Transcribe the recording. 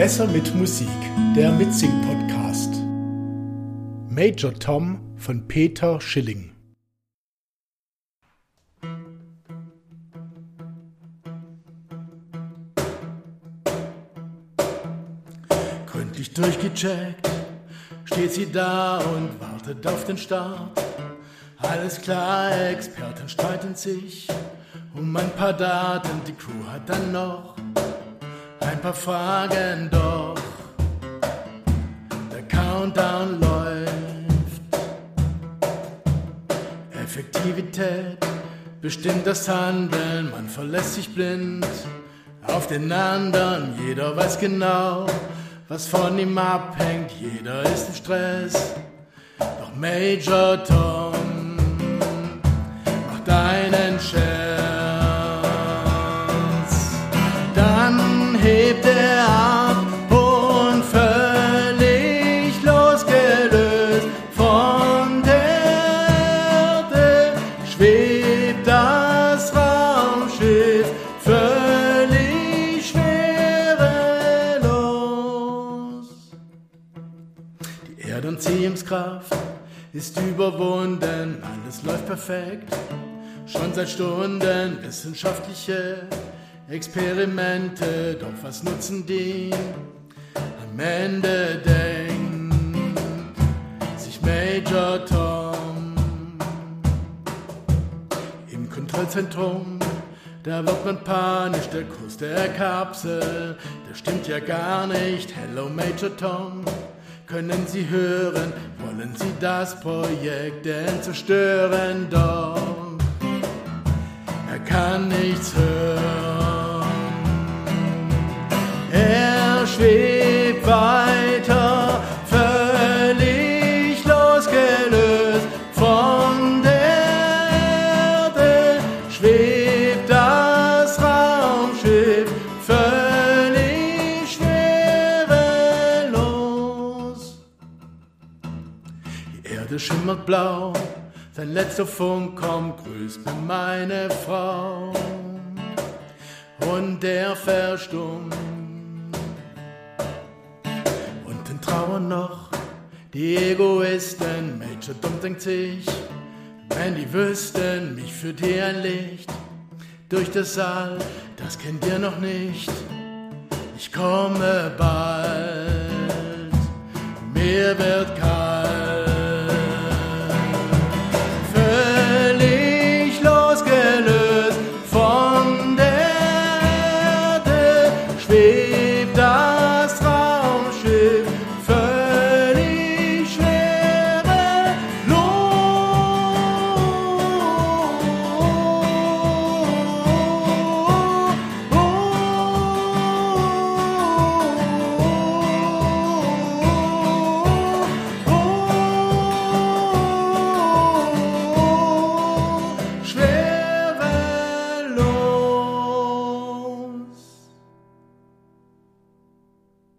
Besser mit Musik, der Mitsing-Podcast. Major Tom von Peter Schilling. Gründlich durchgecheckt, steht sie da und wartet auf den Start. Alles klar, Experten streiten sich um ein paar Daten, die Crew hat dann noch ein paar Fragen, doch der Countdown läuft. Effektivität bestimmt das Handeln, man verlässt sich blind auf den anderen, jeder weiß genau, was von ihm abhängt, jeder ist im Stress. Doch Major Tom Die Erdanziehungskraft ist überwunden, alles läuft perfekt. Schon seit Stunden wissenschaftliche Experimente, doch was nutzen die? Am Ende denkt sich Major Tom im Kontrollzentrum. Da wird man panisch, der Kurs der Kapsel, der stimmt ja gar nicht. Hello Major Tom, können Sie hören, wollen Sie das Projekt denn zerstören? Doch er kann nichts hören. Er schwebt weiter, Erde schimmert blau, sein letzter Funk kommt, grüßt mir meine Frau. Und er verstummt. Unten trauern noch die Egoisten. Major Dumm denkt sich, wenn die wüssten, mich führt hier ein Licht durch das Saal, das kennt ihr noch nicht. Ich komme bald, mir wird kalt. fez.